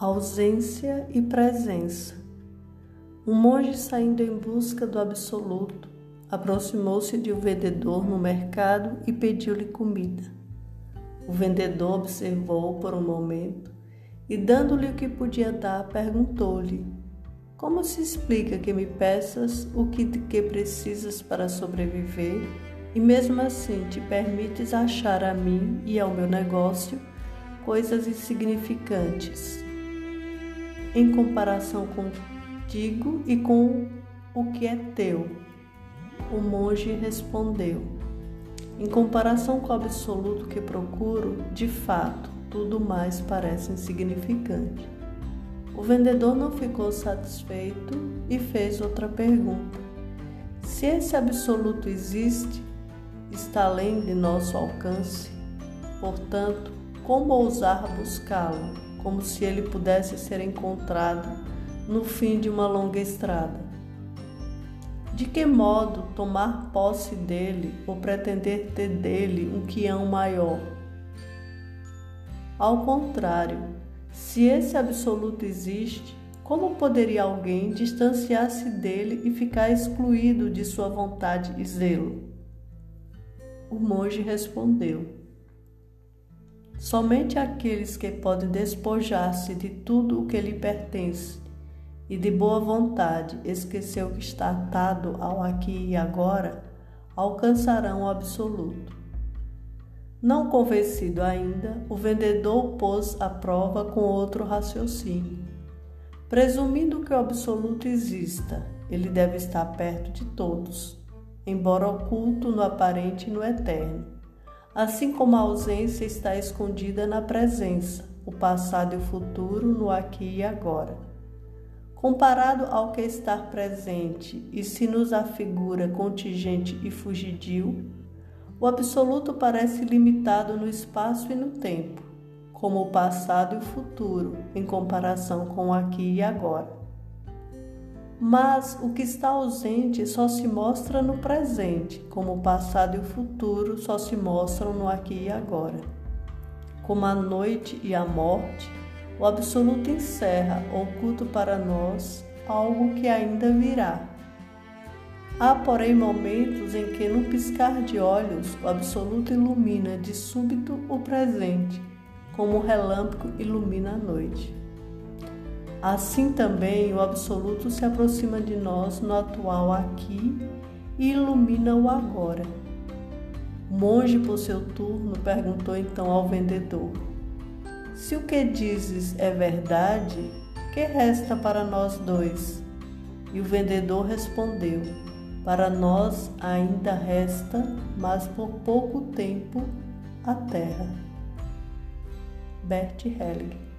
ausência e presença. Um monge saindo em busca do absoluto aproximou-se de um vendedor no mercado e pediu-lhe comida. O vendedor observou por um momento e, dando-lhe o que podia dar, perguntou-lhe: Como se explica que me peças o que, que precisas para sobreviver e, mesmo assim, te permites achar a mim e ao meu negócio coisas insignificantes? Em comparação contigo e com o que é teu. O monge respondeu: Em comparação com o absoluto que procuro, de fato, tudo mais parece insignificante. O vendedor não ficou satisfeito e fez outra pergunta: Se esse absoluto existe, está além de nosso alcance, portanto, como ousar buscá-lo? Como se ele pudesse ser encontrado no fim de uma longa estrada. De que modo tomar posse dele ou pretender ter dele um quião maior? Ao contrário, se esse absoluto existe, como poderia alguém distanciar-se dele e ficar excluído de sua vontade e zelo? O monge respondeu: Somente aqueles que podem despojar-se de tudo o que lhe pertence e de boa vontade esquecer o que está atado ao aqui e agora alcançarão o absoluto. Não convencido ainda, o vendedor pôs à prova com outro raciocínio. Presumindo que o absoluto exista, ele deve estar perto de todos, embora oculto no aparente e no eterno assim como a ausência está escondida na presença, o passado e o futuro no aqui e agora. Comparado ao que está presente e se nos afigura contingente e fugidio, o absoluto parece limitado no espaço e no tempo, como o passado e o futuro, em comparação com o aqui e agora. Mas o que está ausente só se mostra no presente, como o passado e o futuro só se mostram no aqui e agora. Como a noite e a morte, o absoluto encerra, oculto para nós, algo que ainda virá. Há, porém, momentos em que, no piscar de olhos, o absoluto ilumina de súbito o presente, como o relâmpago ilumina a noite. Assim também o Absoluto se aproxima de nós no atual aqui e ilumina o agora. O monge, por seu turno, perguntou então ao vendedor: Se o que dizes é verdade, que resta para nós dois? E o vendedor respondeu: Para nós ainda resta, mas por pouco tempo, a terra. Bert Helling